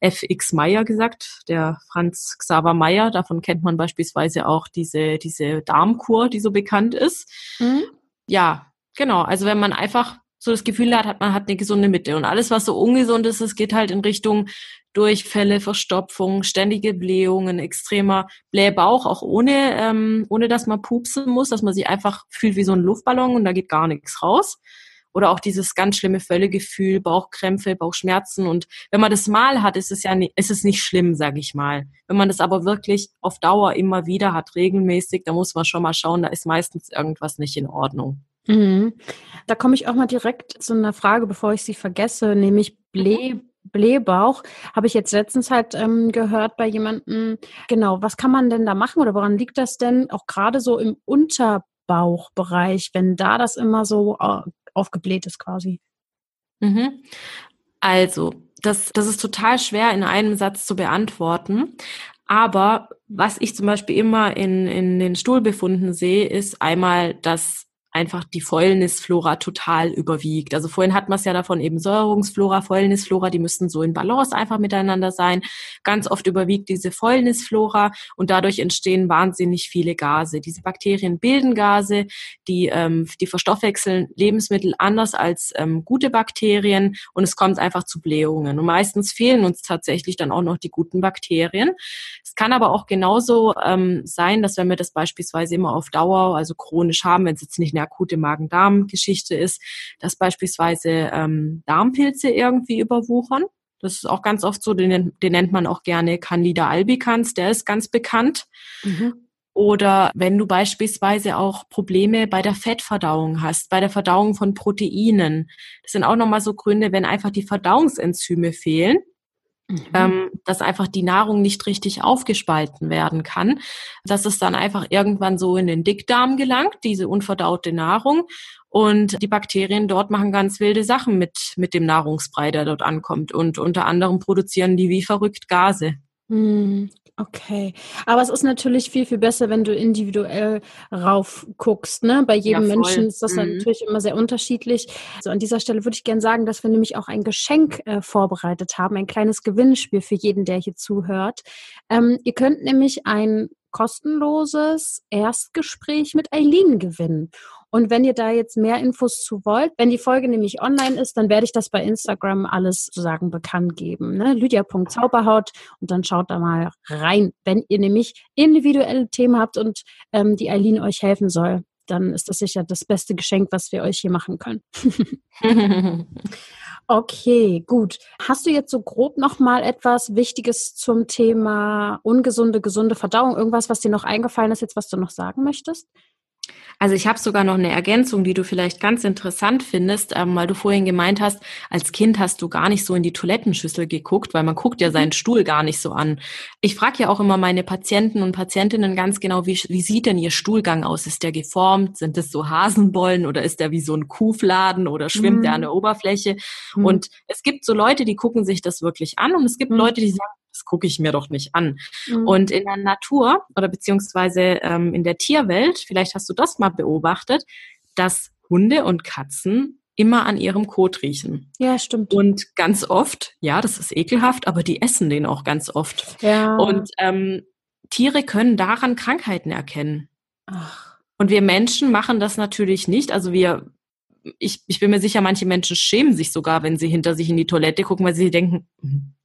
F.X. Meyer gesagt, der Franz Xaver Meyer. Davon kennt man beispielsweise auch diese, diese Darmkur, die so bekannt ist. Mhm. Ja, genau. Also wenn man einfach so das Gefühl hat, hat man hat eine gesunde Mitte. Und alles, was so ungesund ist, es geht halt in Richtung Durchfälle, Verstopfung, ständige Blähungen, extremer Blähbauch, auch ohne, ähm, ohne dass man pupsen muss, dass man sich einfach fühlt wie so ein Luftballon und da geht gar nichts raus. Oder auch dieses ganz schlimme Völlegefühl, Bauchkrämpfe, Bauchschmerzen. Und wenn man das mal hat, ist es ja nicht, ist es nicht schlimm, sage ich mal. Wenn man das aber wirklich auf Dauer immer wieder hat, regelmäßig, da muss man schon mal schauen, da ist meistens irgendwas nicht in Ordnung. Mhm. Da komme ich auch mal direkt zu einer Frage, bevor ich sie vergesse, nämlich Bläh Blähbauch habe ich jetzt letztens halt ähm, gehört bei jemandem. Genau, was kann man denn da machen oder woran liegt das denn auch gerade so im Unterbauchbereich, wenn da das immer so äh, aufgebläht ist quasi? Mhm. Also, das, das ist total schwer in einem Satz zu beantworten. Aber was ich zum Beispiel immer in, in den Stuhlbefunden sehe, ist einmal, dass einfach die Fäulnisflora total überwiegt. Also vorhin hat man es ja davon eben Säuerungsflora, Fäulnisflora, die müssten so in Balance einfach miteinander sein. Ganz oft überwiegt diese Fäulnisflora und dadurch entstehen wahnsinnig viele Gase. Diese Bakterien bilden Gase, die, ähm, die verstoffwechseln Lebensmittel anders als ähm, gute Bakterien und es kommt einfach zu Blähungen. Und meistens fehlen uns tatsächlich dann auch noch die guten Bakterien. Es kann aber auch genauso ähm, sein, dass wenn wir das beispielsweise immer auf Dauer, also chronisch haben, wenn es jetzt nicht eine akute Magen-Darm-Geschichte ist, dass beispielsweise ähm, Darmpilze irgendwie überwuchern. Das ist auch ganz oft so, den, den nennt man auch gerne Candida albicans, der ist ganz bekannt. Mhm. Oder wenn du beispielsweise auch Probleme bei der Fettverdauung hast, bei der Verdauung von Proteinen. Das sind auch nochmal so Gründe, wenn einfach die Verdauungsenzyme fehlen, Mhm. Ähm, dass einfach die Nahrung nicht richtig aufgespalten werden kann, dass es dann einfach irgendwann so in den Dickdarm gelangt, diese unverdaute Nahrung. Und die Bakterien dort machen ganz wilde Sachen mit, mit dem Nahrungsbrei, der dort ankommt. Und unter anderem produzieren die wie verrückt Gase. Mhm. Okay, aber es ist natürlich viel, viel besser, wenn du individuell rauf guckst. Ne? Bei jedem ja, Menschen ist das mhm. natürlich immer sehr unterschiedlich. Also an dieser Stelle würde ich gerne sagen, dass wir nämlich auch ein Geschenk äh, vorbereitet haben, ein kleines Gewinnspiel für jeden, der hier zuhört. Ähm, ihr könnt nämlich ein kostenloses Erstgespräch mit Eileen gewinnen. Und wenn ihr da jetzt mehr Infos zu wollt, wenn die Folge nämlich online ist, dann werde ich das bei Instagram alles sozusagen bekannt geben. Ne? Lydia.zauberhaut und dann schaut da mal rein. Wenn ihr nämlich individuelle Themen habt und ähm, die Eileen euch helfen soll, dann ist das sicher das beste Geschenk, was wir euch hier machen können. [LAUGHS] [LAUGHS] okay, gut. Hast du jetzt so grob noch mal etwas Wichtiges zum Thema ungesunde, gesunde Verdauung? Irgendwas, was dir noch eingefallen ist, jetzt was du noch sagen möchtest? Also ich habe sogar noch eine Ergänzung, die du vielleicht ganz interessant findest, ähm, weil du vorhin gemeint hast, als Kind hast du gar nicht so in die Toilettenschüssel geguckt, weil man guckt ja seinen Stuhl gar nicht so an. Ich frage ja auch immer meine Patienten und Patientinnen ganz genau, wie, wie sieht denn ihr Stuhlgang aus? Ist der geformt? Sind es so Hasenbollen oder ist der wie so ein Kuhfladen oder schwimmt mhm. der an der Oberfläche? Mhm. Und es gibt so Leute, die gucken sich das wirklich an und es gibt mhm. Leute, die sagen, das gucke ich mir doch nicht an. Mhm. Und in der Natur oder beziehungsweise ähm, in der Tierwelt, vielleicht hast du das mal beobachtet, dass Hunde und Katzen immer an ihrem Kot riechen. Ja, stimmt. Und ganz oft, ja, das ist ekelhaft, aber die essen den auch ganz oft. Ja. Und ähm, Tiere können daran Krankheiten erkennen. Ach. Und wir Menschen machen das natürlich nicht. Also wir, ich, ich bin mir sicher, manche Menschen schämen sich sogar, wenn sie hinter sich in die Toilette gucken, weil sie denken, hm,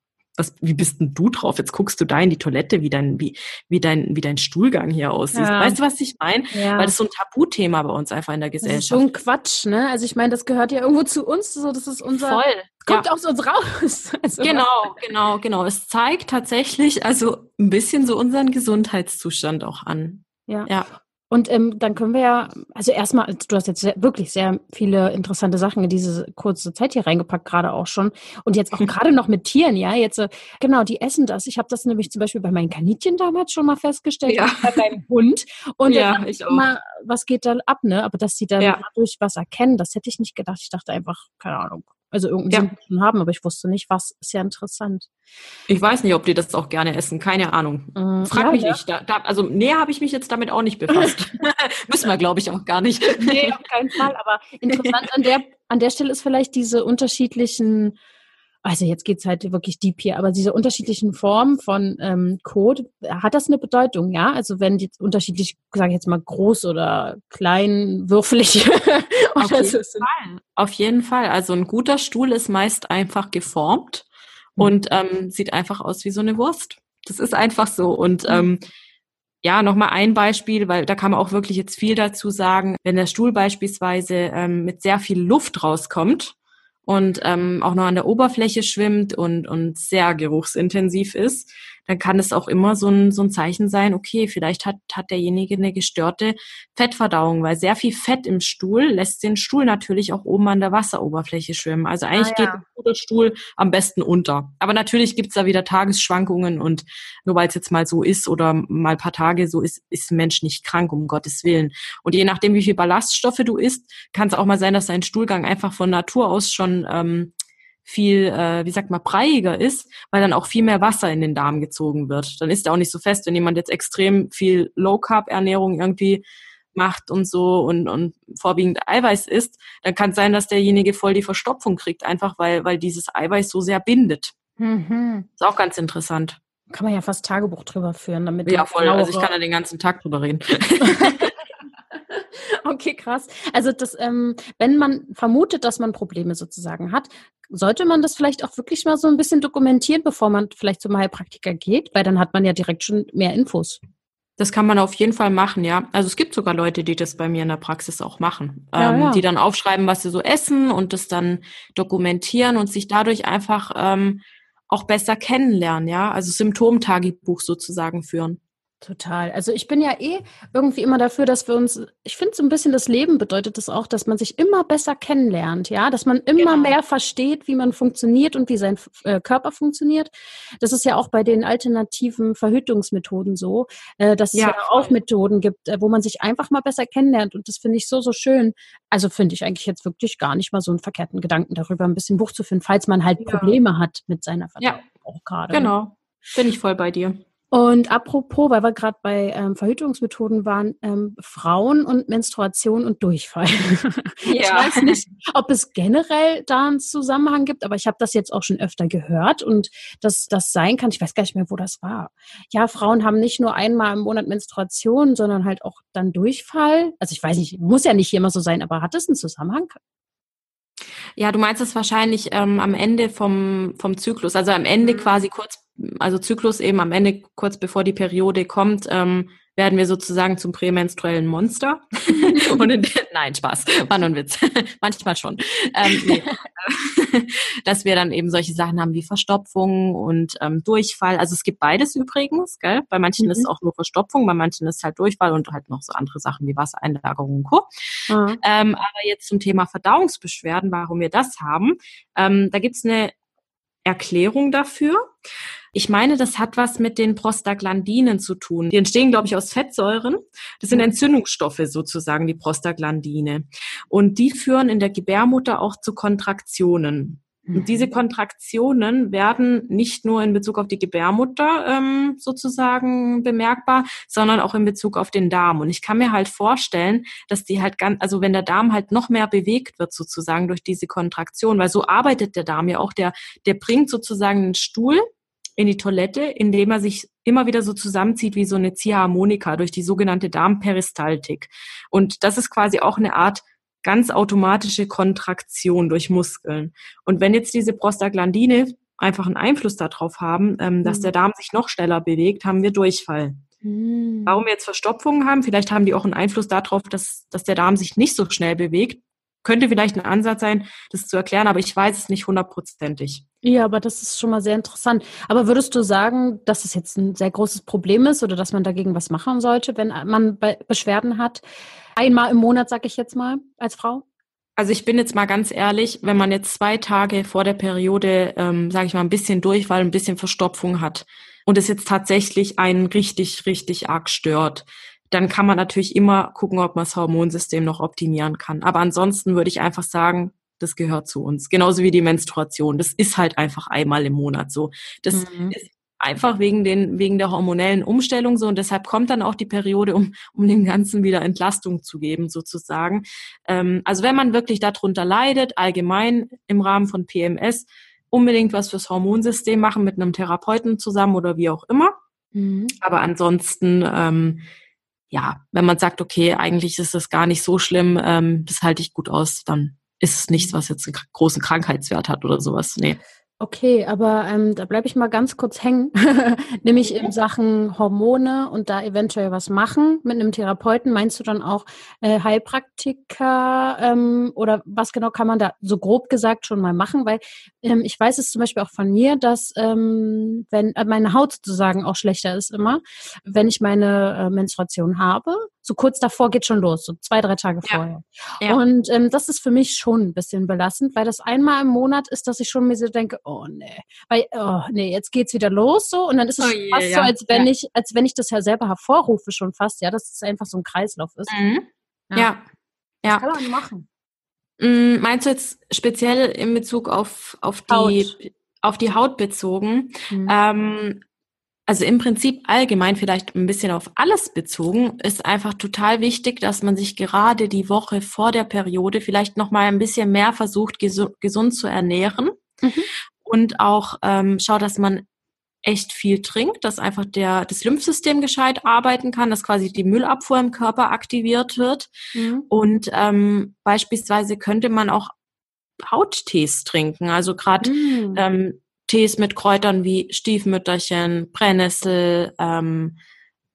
was, wie bist denn du drauf? Jetzt guckst du da in die Toilette, wie dein, wie, wie dein, wie dein Stuhlgang hier aussieht. Ja. Weißt du, was ich meine? Ja. Weil das ist so ein Tabuthema bei uns einfach in der Gesellschaft. Das ist schon Quatsch, ne? Also ich meine, das gehört ja irgendwo zu uns, so das ist unser. Voll. Kommt ja. aus uns raus. [LAUGHS] Also, genau, genau, genau. Es zeigt tatsächlich also ein bisschen so unseren Gesundheitszustand auch an. Ja. ja. Und ähm, dann können wir ja, also erstmal, du hast jetzt sehr, wirklich sehr viele interessante Sachen in diese kurze Zeit hier reingepackt, gerade auch schon. Und jetzt auch [LAUGHS] gerade noch mit Tieren, ja. Jetzt, äh, genau, die essen das. Ich habe das nämlich zum Beispiel bei meinen Kaninchen damals schon mal festgestellt, ja. bei meinem Hund. Und ja, dann ich auch. Immer, was geht da ab, ne? Aber dass sie dann ja. dadurch was erkennen, das hätte ich nicht gedacht. Ich dachte einfach, keine Ahnung, also irgendeinen ja. Haben, aber ich wusste nicht, was. Ist ja interessant. Ich weiß nicht, ob die das auch gerne essen. Keine Ahnung. Mm, Frag ja, mich ja. nicht. Da, da, also näher habe ich mich jetzt damit auch nicht befasst. [LAUGHS] [LAUGHS] Müssen wir, glaube ich, auch gar nicht. nee, auf [LAUGHS] keinen Fall. Aber interessant an der, an der Stelle ist vielleicht diese unterschiedlichen also jetzt geht's halt wirklich deep hier, aber diese unterschiedlichen Formen von ähm, Code, hat das eine Bedeutung, ja? Also wenn die unterschiedlich, sage ich jetzt mal, groß oder klein, würfelig [LAUGHS] Auf jeden so Fall. Auf jeden Fall. Also ein guter Stuhl ist meist einfach geformt mhm. und ähm, sieht einfach aus wie so eine Wurst. Das ist einfach so. Und mhm. ähm, ja, nochmal ein Beispiel, weil da kann man auch wirklich jetzt viel dazu sagen. Wenn der Stuhl beispielsweise ähm, mit sehr viel Luft rauskommt, und ähm, auch noch an der Oberfläche schwimmt und, und sehr geruchsintensiv ist, dann kann es auch immer so ein, so ein Zeichen sein, okay, vielleicht hat, hat derjenige eine gestörte Fettverdauung, weil sehr viel Fett im Stuhl lässt den Stuhl natürlich auch oben an der Wasseroberfläche schwimmen. Also eigentlich ah, ja. geht der Stuhl am besten unter. Aber natürlich gibt's da wieder Tagesschwankungen und nur weil es jetzt mal so ist oder mal paar Tage so ist, ist ein Mensch nicht krank, um Gottes Willen. Und je nachdem, wie viel Ballaststoffe du isst, kann es auch mal sein, dass dein Stuhlgang einfach von Natur aus schon ähm, viel, äh, wie sagt man, breiiger ist, weil dann auch viel mehr Wasser in den Darm gezogen wird. Dann ist er auch nicht so fest, wenn jemand jetzt extrem viel Low-Carb-Ernährung irgendwie macht und so und, und vorwiegend Eiweiß isst, dann kann es sein, dass derjenige voll die Verstopfung kriegt, einfach weil, weil dieses Eiweiß so sehr bindet. Mhm. Ist auch ganz interessant. Kann man ja fast Tagebuch drüber führen, damit. Ja, voll. Also ich kann da den ganzen Tag drüber reden. [LAUGHS] okay, krass. Also das, ähm, wenn man vermutet, dass man Probleme sozusagen hat, sollte man das vielleicht auch wirklich mal so ein bisschen dokumentieren, bevor man vielleicht zum Heilpraktiker geht, weil dann hat man ja direkt schon mehr Infos. Das kann man auf jeden Fall machen, ja. Also es gibt sogar Leute, die das bei mir in der Praxis auch machen, ja, ähm, ja. die dann aufschreiben, was sie so essen und das dann dokumentieren und sich dadurch einfach ähm, auch besser kennenlernen, ja. Also Symptomtagebuch sozusagen führen. Total. Also ich bin ja eh irgendwie immer dafür, dass wir uns, ich finde so ein bisschen das Leben bedeutet das auch, dass man sich immer besser kennenlernt, ja, dass man immer genau. mehr versteht, wie man funktioniert und wie sein äh, Körper funktioniert. Das ist ja auch bei den alternativen Verhütungsmethoden so, äh, dass ja, es ja auch Methoden gibt, äh, wo man sich einfach mal besser kennenlernt und das finde ich so, so schön. Also finde ich eigentlich jetzt wirklich gar nicht mal so einen verkehrten Gedanken darüber, ein bisschen Buch zu finden, falls man halt ja. Probleme hat mit seiner Verdauung ja. auch gerade. Genau. Bin ich voll bei dir. Und apropos, weil wir gerade bei ähm, Verhütungsmethoden waren, ähm, Frauen und Menstruation und Durchfall. [LAUGHS] Ja. Ich weiß nicht, ob es generell da einen Zusammenhang gibt, aber ich habe das jetzt auch schon öfter gehört und dass das sein kann. Ich weiß gar nicht mehr, wo das war. Ja, Frauen haben nicht nur einmal im Monat Menstruation, sondern halt auch dann Durchfall. Also ich weiß nicht, muss ja nicht immer so sein, aber hat es einen Zusammenhang? Ja, du meinst es wahrscheinlich ähm, am Ende vom, vom Zyklus, also am Ende mhm. quasi kurz, also Zyklus eben am Ende kurz bevor die Periode kommt, ähm, werden wir sozusagen zum prämenstruellen Monster. [LAUGHS] und in, nein, Spaß, war nur ein Witz. [LAUGHS] Manchmal schon. Ähm, nee. [LAUGHS] Dass wir dann eben solche Sachen haben wie Verstopfung und ähm, Durchfall. Also es gibt beides übrigens, gell? Bei manchen mhm. ist es auch nur Verstopfung, bei manchen ist es halt Durchfall und halt noch so andere Sachen wie Wassereinlagerung und Co. Mhm. Ähm, aber jetzt zum Thema Verdauungsbeschwerden, warum wir das haben. Ähm, da gibt's eine Erklärung dafür. Ich meine, das hat was mit den Prostaglandinen zu tun. Die entstehen, glaube ich, aus Fettsäuren. Das sind Entzündungsstoffe sozusagen, die Prostaglandine. Und die führen in der Gebärmutter auch zu Kontraktionen. Und diese mhm. Kontraktionen werden nicht nur in Bezug auf die Gebärmutter ähm, sozusagen bemerkbar, sondern auch in Bezug auf den Darm. Und ich kann mir halt vorstellen, dass die halt ganz, also wenn der Darm halt noch mehr bewegt wird sozusagen durch diese Kontraktion, weil so arbeitet der Darm ja auch, der, der bringt sozusagen einen Stuhl in die Toilette, indem er sich immer wieder so zusammenzieht wie so eine Ziehharmonika durch die sogenannte Darmperistaltik. Und das ist quasi auch eine Art ganz automatische Kontraktion durch Muskeln. Und wenn jetzt diese Prostaglandine einfach einen Einfluss darauf haben, ähm, dass mhm. der Darm sich noch schneller bewegt, haben wir Durchfall. Mhm. Warum wir jetzt Verstopfungen haben, vielleicht haben die auch einen Einfluss darauf, dass, dass der Darm sich nicht so schnell bewegt. Könnte vielleicht ein Ansatz sein, das zu erklären, aber ich weiß es nicht hundertprozentig. Ja, aber das ist schon mal sehr interessant. Aber würdest du sagen, dass es jetzt ein sehr großes Problem ist oder dass man dagegen was machen sollte, wenn man Beschwerden hat? Einmal im Monat, sag ich jetzt mal, als Frau? Also ich bin jetzt mal ganz ehrlich, wenn man jetzt zwei Tage vor der Periode, ähm, sage ich mal, ein bisschen Durchfall, ein bisschen Verstopfung hat und es jetzt tatsächlich einen richtig, richtig arg stört, dann kann man natürlich immer gucken, ob man das Hormonsystem noch optimieren kann. Aber ansonsten würde ich einfach sagen, das gehört zu uns. Genauso wie die Menstruation. Das ist halt einfach einmal im Monat so. Das mhm. ist einfach wegen den, wegen der hormonellen Umstellung so und deshalb kommt dann auch die Periode, um, um dem Ganzen wieder Entlastung zu geben, sozusagen. Ähm, also wenn man wirklich darunter leidet, allgemein im Rahmen von PMS, unbedingt was fürs Hormonsystem machen mit einem Therapeuten zusammen oder wie auch immer. Mhm. Aber ansonsten, ähm, ja, wenn man sagt, okay, eigentlich ist das gar nicht so schlimm, ähm, das halte ich gut aus, dann ist es nichts, was jetzt einen großen Krankheitswert hat oder sowas. Nee. Okay, aber ähm, da bleibe ich mal ganz kurz hängen, [LAUGHS] nämlich in Sachen Hormone und da eventuell was machen mit einem Therapeuten. Meinst du dann auch äh, Heilpraktiker ähm, oder was genau kann man da so grob gesagt schon mal machen? Weil ähm, ich weiß es zum Beispiel auch von mir, dass ähm, wenn äh, meine Haut sozusagen auch schlechter ist immer, wenn ich meine äh, Menstruation habe, so kurz davor geht schon los, so zwei, drei Tage ja. vorher. Ja. Und ähm, das ist für mich schon ein bisschen belastend, weil das einmal im Monat ist, dass ich schon mir so denke, oh nee, weil, oh nee, jetzt geht's wieder los so und dann ist es oh je, fast ja. so, als wenn ich, als wenn ich das ja selber hervorrufe schon fast, ja, dass es einfach so ein Kreislauf ist. Mhm. Ja. ja. Kann man machen? Mm, meinst du jetzt speziell in Bezug auf, auf die, Haut. auf die Haut bezogen? Mhm. Ähm, also im Prinzip allgemein vielleicht ein bisschen auf alles bezogen, ist einfach total wichtig, dass man sich gerade die Woche vor der Periode vielleicht noch mal ein bisschen mehr versucht, gesund zu ernähren mhm. und auch ähm, schaut, dass man echt viel trinkt, dass einfach der, das Lymphsystem gescheit arbeiten kann, dass quasi die Müllabfuhr im Körper aktiviert wird. Mhm. Und ähm, beispielsweise könnte man auch Hauttees trinken. Also gerade mhm. ähm, Tees mit Kräutern wie Stiefmütterchen, Brennnessel, ähm,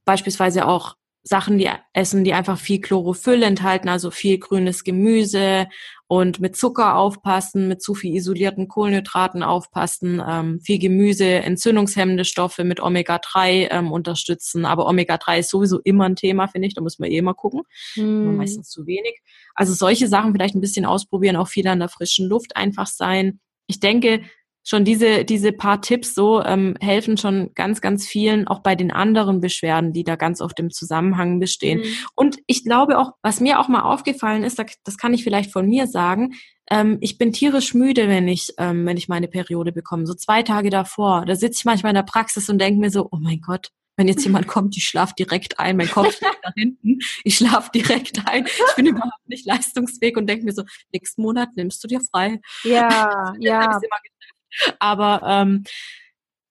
beispielsweise auch Sachen, die essen, die einfach viel Chlorophyll enthalten, also viel grünes Gemüse und mit Zucker aufpassen, mit zu viel isolierten Kohlenhydraten aufpassen, ähm, viel Gemüse, entzündungshemmende Stoffe mit Omega-3 ähm, unterstützen. Aber Omega-3 ist sowieso immer ein Thema, finde ich. Da muss man eh immer gucken. Mm. Meistens zu wenig. Also solche Sachen vielleicht ein bisschen ausprobieren, auch viel an der frischen Luft einfach sein. Ich denke, schon diese, diese paar Tipps so ähm, helfen schon ganz, ganz vielen, auch bei den anderen Beschwerden, die da ganz oft im Zusammenhang bestehen. Mhm. Und ich glaube auch, was mir auch mal aufgefallen ist, das kann ich vielleicht von mir sagen, ähm, ich bin tierisch müde, wenn ich, ähm, wenn ich meine Periode bekomme, so zwei Tage davor. Da sitze ich manchmal in der Praxis und denke mir so, oh mein Gott, wenn jetzt jemand kommt, ich schlafe direkt ein, mein Kopf liegt da hinten, ich schlafe direkt ein, ich bin überhaupt nicht leistungsfähig und denke mir so, nächsten Monat nimmst du dir frei. Ja, [LAUGHS] ja. Aber ähm,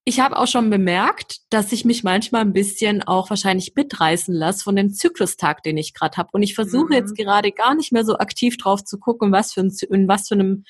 ich habe auch schon bemerkt, dass ich mich manchmal ein bisschen auch wahrscheinlich mitreißen lasse von dem Zyklustag, den ich gerade habe. Und ich versuche mhm. jetzt gerade gar nicht mehr so aktiv drauf zu gucken, was für ein, in was für einem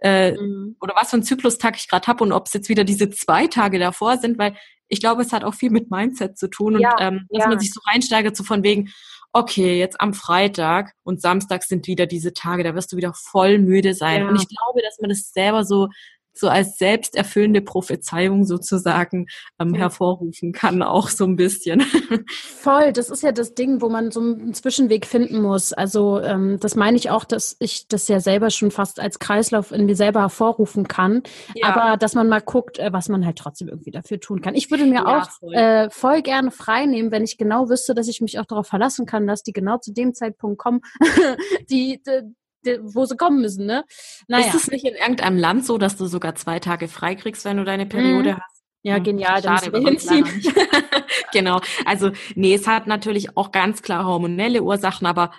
äh, mhm. oder was für ein Zyklustag ich gerade habe und ob es jetzt wieder diese zwei Tage davor sind, weil ich glaube, es hat auch viel mit Mindset zu tun und ähm, dass ja. man sich so reinsteigert, so von wegen, okay, jetzt am Freitag und Samstag sind wieder diese Tage, da wirst du wieder voll müde sein. Ja. Und ich glaube, dass man das selber so so als selbsterfüllende Prophezeiung sozusagen ähm, hervorrufen kann, auch so ein bisschen. [LAUGHS] Voll, das ist ja das Ding, wo man so einen Zwischenweg finden muss. Also ähm, das meine ich auch, dass ich das ja selber schon fast als Kreislauf in mir selber hervorrufen kann. Ja. Aber dass man mal guckt, äh, was man halt trotzdem irgendwie dafür tun kann. Ich würde mir ja, auch voll. Äh, voll gerne frei nehmen, wenn ich genau wüsste, dass ich mich auch darauf verlassen kann, dass die genau zu dem Zeitpunkt kommen, [LAUGHS] die, die wo sie kommen müssen, ne? Naja. Ist es nicht in irgendeinem Land so, dass du sogar zwei Tage frei kriegst, wenn du deine Periode mhm. hast? Ja, hm, genial. Dann hinziehen. [LAUGHS] genau. Also, nee, es hat natürlich auch ganz klar hormonelle Ursachen, aber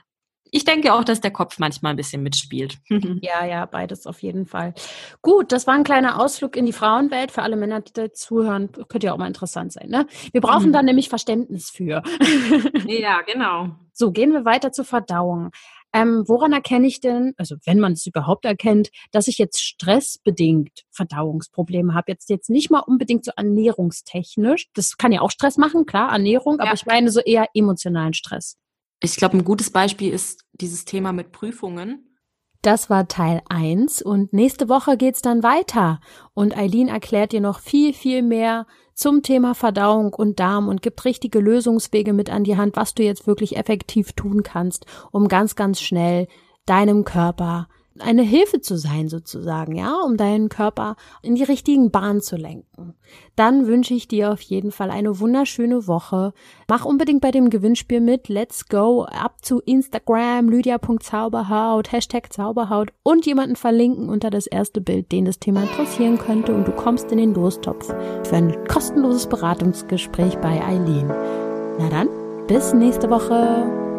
ich denke auch, dass der Kopf manchmal ein bisschen mitspielt. [LAUGHS] ja, ja, beides auf jeden Fall. Gut, das war ein kleiner Ausflug in die Frauenwelt. Für alle Männer, die da zuhören, könnte ja auch mal interessant sein. Ne? Wir brauchen mhm. da nämlich Verständnis für. [LAUGHS] ja, genau. So, gehen wir weiter zur Verdauung. Ähm, woran erkenne ich denn, also wenn man es überhaupt erkennt, dass ich jetzt stressbedingt Verdauungsprobleme habe? Jetzt jetzt nicht mal unbedingt so ernährungstechnisch. Das kann ja auch Stress machen, klar, Ernährung, ja. aber ich meine so eher emotionalen Stress. Ich glaube, ein gutes Beispiel ist dieses Thema mit Prüfungen. Das war Teil 1 und nächste Woche geht's dann weiter. Und Eileen erklärt dir noch viel, viel mehr zum Thema Verdauung und Darm und gibt richtige Lösungswege mit an die Hand, was du jetzt wirklich effektiv tun kannst, um ganz, ganz schnell deinem Körper eine Hilfe zu sein sozusagen, ja, um deinen Körper in die richtigen Bahnen zu lenken. Dann wünsche ich dir auf jeden Fall eine wunderschöne Woche. Mach unbedingt bei dem Gewinnspiel mit. Let's go ab zu Instagram, lydia.zauberhaut, Hashtag Zauberhaut und jemanden verlinken unter das erste Bild, den das Thema interessieren könnte und du kommst in den Lostopf für ein kostenloses Beratungsgespräch bei Eileen. Na dann, bis nächste Woche.